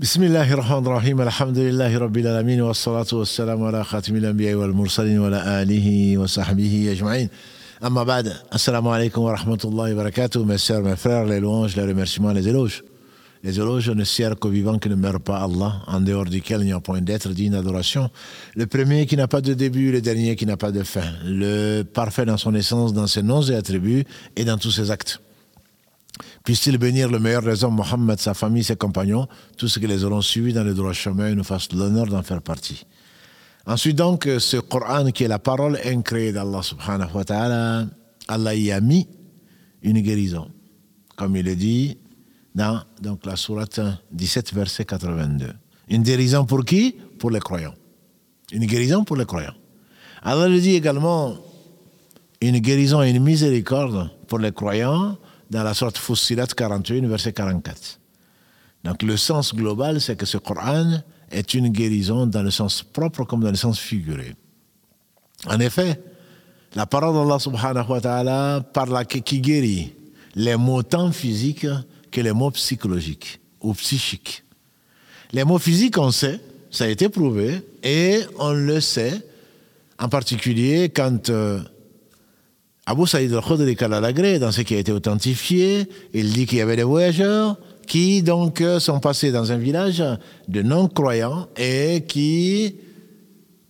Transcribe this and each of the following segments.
بسم الله الرحمن الرحيم الحمد لله رب العالمين والصلاة والسلام على خاتم الأنبياء والمرسلين وعلى آله وصحبه أجمعين أما بعد السلام عليكم ورحمة الله وبركاته mes sœurs, mes frères, les louanges, les remerciements, les éloges les éloges ne servent qu'au vivant qui ne meurt pas Allah, en dehors duquel il n'y a point d'être digne d'adoration. Le premier qui n'a pas de début, le dernier qui n'a pas de fin. Le parfait dans son essence, dans ses noms et attributs et dans tous ses actes. Puisse-t-il bénir le meilleur des hommes, Mohammed, sa famille, ses compagnons, tous ceux qui les auront suivis dans le droit chemin et nous fassent l'honneur d'en faire partie. Ensuite donc, ce Coran qui est la parole incréée d'Allah subhanahu wa ta'ala, Allah y a mis une guérison. Comme il est dit dans donc, la sourate 17, verset 82. Une guérison pour qui? Pour les croyants. Une guérison pour les croyants. Allah le dit également, une guérison et une miséricorde pour les croyants dans la sorte Fussilat 41, verset 44. Donc le sens global, c'est que ce Coran est une guérison dans le sens propre comme dans le sens figuré. En effet, la parole d'Allah subhanahu wa ta'ala parle qui guérit les mots tant physiques que les mots psychologiques ou psychiques. Les mots physiques, on sait, ça a été prouvé, et on le sait, en particulier quand euh, Abu Saïd al-Khudri Kalalagré, dans ce qui a été authentifié, il dit qu'il y avait des voyageurs qui donc sont passés dans un village de non-croyants et qui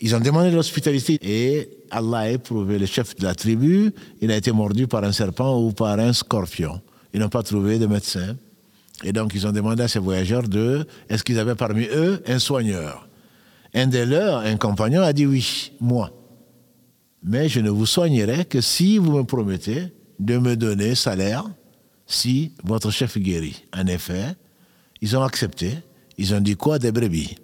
ils ont demandé l'hospitalité. Et Allah a éprouvé le chef de la tribu, il a été mordu par un serpent ou par un scorpion. Ils n'ont pas trouvé de médecin. Et donc ils ont demandé à ces voyageurs de, est-ce qu'ils avaient parmi eux un soigneur? Un de leurs, un compagnon, a dit oui, moi mais je ne vous soignerai que si vous me promettez de me donner salaire si votre chef guérit. En effet, ils ont accepté. Ils ont dit quoi Des brebis?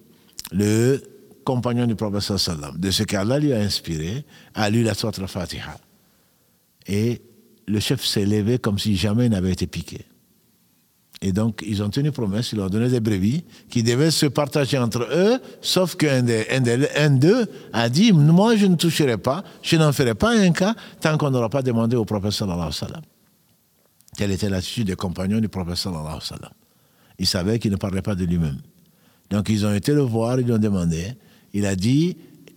Le compagnon du prophète de ce qu'Allah lui a inspiré, a lu la sourate Fatiha. Et le chef s'est levé comme si jamais il n'avait été piqué. Et donc, ils ont tenu promesse, ils leur ont donné des brebis qui devaient se partager entre eux, sauf qu'un d'eux a dit Moi, je ne toucherai pas, je n'en ferai pas un cas tant qu'on n'aura pas demandé au prophète sallallahu. Quelle était l'attitude des compagnons du prophète sallallahu alayhi wa sallam? Il savait qu'il ne parlait pas de lui-même. Donc, ils ont été le voir, ils lui ont demandé. Il a dit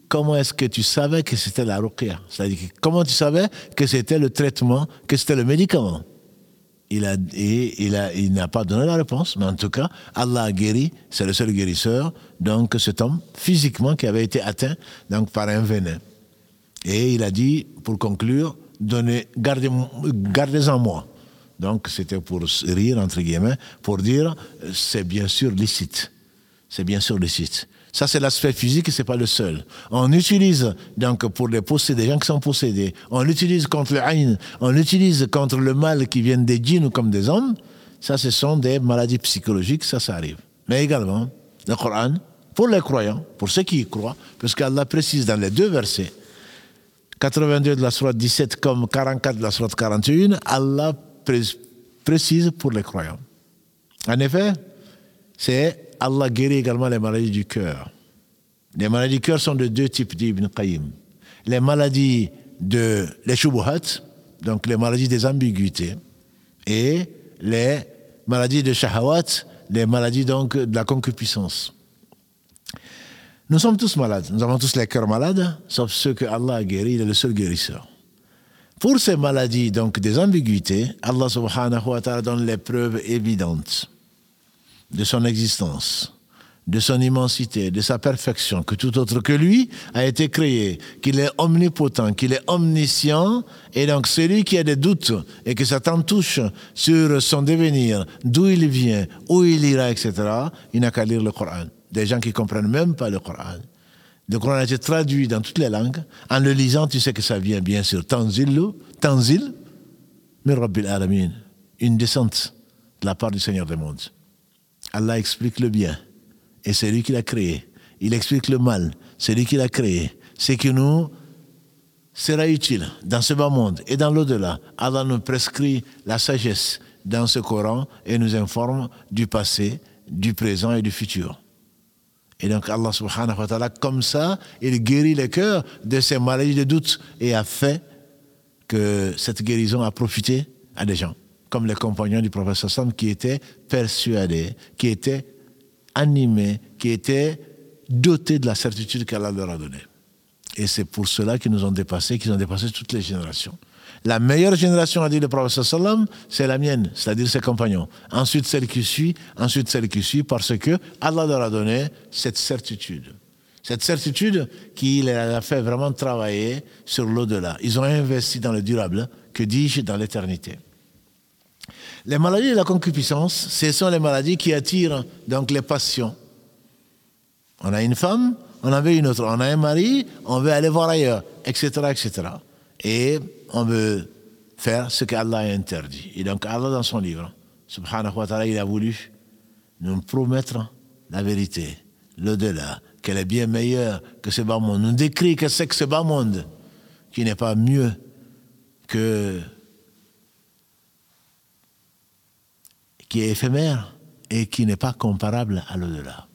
Comment est-ce que tu savais que c'était la ruqya? C'est-à-dire, comment tu savais que c'était le traitement, que c'était le médicament? Il a, il, il n'a pas donné la réponse, mais en tout cas, Allah a guéri, c'est le seul guérisseur, donc cet homme, physiquement, qui avait été atteint donc, par un venin. Et il a dit, pour conclure, gardez, gardez-en moi. Donc c'était pour rire, entre guillemets, pour dire, c'est bien sûr licite. C'est bien sûr licite. Ça, c'est l'aspect physique, c'est pas le seul. On utilise, donc, pour les posséder, des gens qui sont possédés, on l'utilise contre le haïn, on l'utilise contre le mal qui vient des djinns comme des hommes. Ça, ce sont des maladies psychologiques, ça, ça arrive. Mais également, le Coran, pour les croyants, pour ceux qui y croient, parce qu'Allah précise dans les deux versets, 82 de la Sourate 17 comme 44 de la Sourate 41, Allah précise pour les croyants. En effet, c'est Allah guérit également les maladies du cœur. Les maladies du cœur sont de deux types, dit Ibn. Les maladies de les shubuhat, donc les maladies des ambiguïtés, et les maladies de shahawat, les maladies de la concupiscence. Nous sommes tous malades, nous avons tous les cœurs malades, sauf ceux que Allah a guéris, il est le seul guérisseur. Pour ces maladies donc des ambiguïtés, Allah subhanahu wa ta'ala donne les preuves évidentes de son existence, de son immensité, de sa perfection, que tout autre que lui a été créé, qu'il est omnipotent, qu'il est omniscient, et donc celui qui a des doutes et que Satan touche sur son devenir, d'où il vient, où il ira, etc., il n'a qu'à lire le Coran. Des gens qui ne comprennent même pas le Coran. Le Coran a été traduit dans toutes les langues. En le lisant, tu sais que ça vient bien sûr. Tanzil, Tanzil, mais Rabbil Alamin, une descente de la part du Seigneur des mondes. Allah explique le bien. Et c'est lui qui l'a créé. Il explique le mal. C'est lui qui l'a créé. C'est que nous sera utile dans ce bas monde et dans l'au-delà. Allah nous prescrit la sagesse dans ce Coran et nous informe du passé, du présent et du futur. Et donc Allah subhanahu wa ta'ala, comme ça, il guérit les cœurs de ces maladies de doute et a fait que cette guérison a profité à des gens comme les compagnons du prophète Sassam qui étaient persuadés, qui étaient animés, qui étaient dotés de la certitude qu'Allah leur a donnée. Et c'est pour cela qu'ils nous ont dépassés, qu'ils ont dépassé toutes les générations. La meilleure génération, a dit le prophète sallam, c'est la mienne, c'est-à-dire ses compagnons. Ensuite celle qui suit, ensuite celle qui suit, parce que Allah leur a donné cette certitude. Cette certitude qui les a fait vraiment travailler sur l'au-delà. Ils ont investi dans le durable, que dis-je, dans l'éternité. Les maladies de la concupiscence, ce sont les maladies qui attirent donc les passions. On a une femme, on en veut une autre. On a un mari, on veut aller voir ailleurs, etc., etc. Et on veut faire ce qu'Allah a interdit. Et donc Allah, dans son livre, subhanahu wa ta'ala, il a voulu nous promettre la vérité, l'au-delà, qu'elle est bien meilleure que ce bas monde. Nous décrit que c'est que ce bas monde qui n'est pas mieux que qui est éphémère et qui n'est pas comparable à l'au-delà.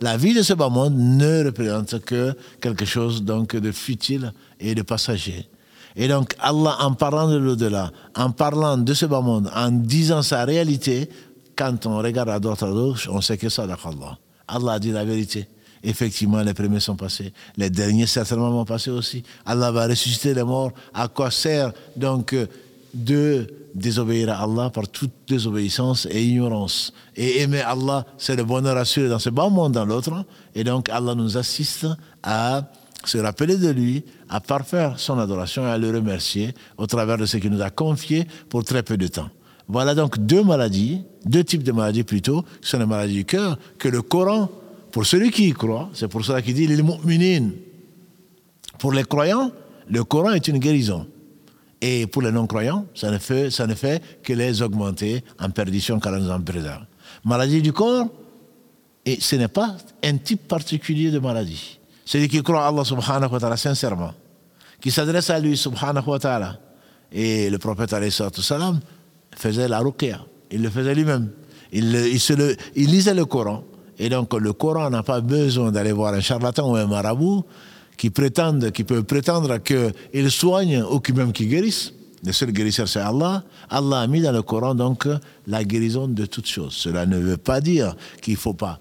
La vie de ce bas monde ne représente que quelque chose donc de futile et de passager. Et donc Allah, en parlant de l'au-delà, en parlant de ce bas monde, en disant sa réalité, quand on regarde à droite à gauche, on sait que ça Allah. Allah dit la vérité. Effectivement, les premiers sont passés. Les derniers certainement vont passer aussi. Allah va ressusciter les morts. À quoi sert donc de désobéir à Allah par toute désobéissance et ignorance? Et aimer Allah, c'est le bonheur assuré dans ce bon monde, dans l'autre. Et donc Allah nous assiste à se rappeler de lui, à parfaire son adoration et à le remercier au travers de ce qu'il nous a confié pour très peu de temps. Voilà donc deux maladies, deux types de maladies plutôt, qui sont les maladies du cœur, que le Coran, pour celui qui y croit, c'est pour cela qu'il dit les mu'minin. Pour les croyants, le Coran est une guérison. Et pour les non-croyants, ça ne fait, ça ne fait que les augmenter en perdition car nous en préserve. Maladie du corps, et ce n'est pas un type particulier de maladie. Celui qui croit à Allah subhanahu wa ta'ala sincèrement, qui s'adresse à lui subhanahu wa ta'ala. Et le prophète alayhi salam faisait la ruqya, il le faisait lui-même. Il, il, il lisait le Coran. Et donc le Coran n'a pas besoin d'aller voir un charlatan ou un marabout qui prétendent, qui peuvent prétendre qu'ils soignent ou même qu'ils guérissent. Le seul guérisseur, c'est Allah. Allah a mis dans le Coran donc la guérison de toutes choses. Cela ne veut pas dire qu'il ne faut pas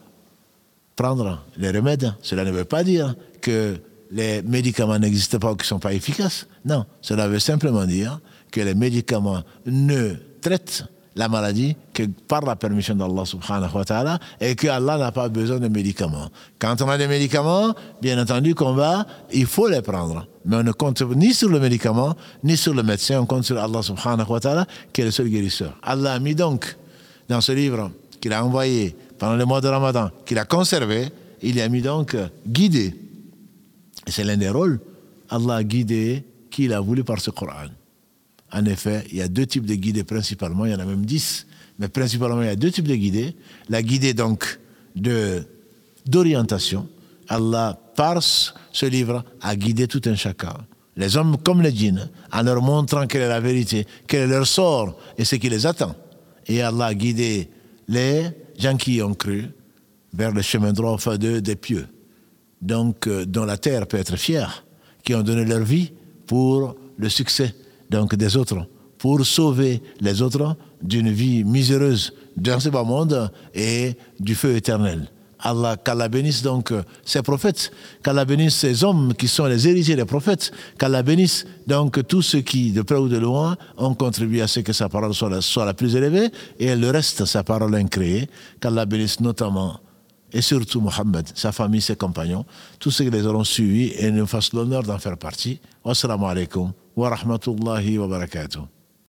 prendre les remèdes. Cela ne veut pas dire que les médicaments n'existent pas ou qu'ils ne sont pas efficaces. Non, cela veut simplement dire que les médicaments ne traitent la maladie que par la permission d'Allah subhanahu wa ta'ala et que Allah n'a pas besoin de médicaments. Quand on a des médicaments, bien entendu qu'on va, il faut les prendre. Mais on ne compte ni sur le médicament, ni sur le médecin, on compte sur Allah subhanahu wa ta'ala qui est le seul guérisseur. Allah a mis donc dans ce livre qu'il a envoyé pendant le mois de Ramadan, qu'il a conservé, il a mis donc guidé. Et c'est l'un des rôles. Allah a guidé qui il a voulu par ce Coran. En effet, il y a deux types de guidés principalement, il y en a même dix, mais principalement il y a deux types de guidés. La guidée donc de, d'orientation. Allah, par ce livre, a guidé tout un chacun. Les hommes comme les djinns, en leur montrant quelle est la vérité, quel est leur sort et ce qui les attend. Et Allah a guidé les gens qui ont cru vers le chemin droit de, des pieux. Donc, euh, dont la terre peut être fière, qui ont donné leur vie pour le succès donc des autres, pour sauver les autres d'une vie miséreuse dans ce bas monde et du feu éternel. Allah, qu'Allah bénisse donc ses prophètes, qu'Allah bénisse ces hommes qui sont les héritiers des prophètes, qu'Allah bénisse donc tous ceux qui, de près ou de loin, ont contribué à ce que sa parole soit la, plus élevée et le reste, sa parole incréée, qu'Allah bénisse notamment et surtout Mohammed, sa famille, ses compagnons, tous ceux qui les auront suivis et nous fassent l'honneur d'en faire partie. Wassalamu alaikum. ورحمة الله وبركاته.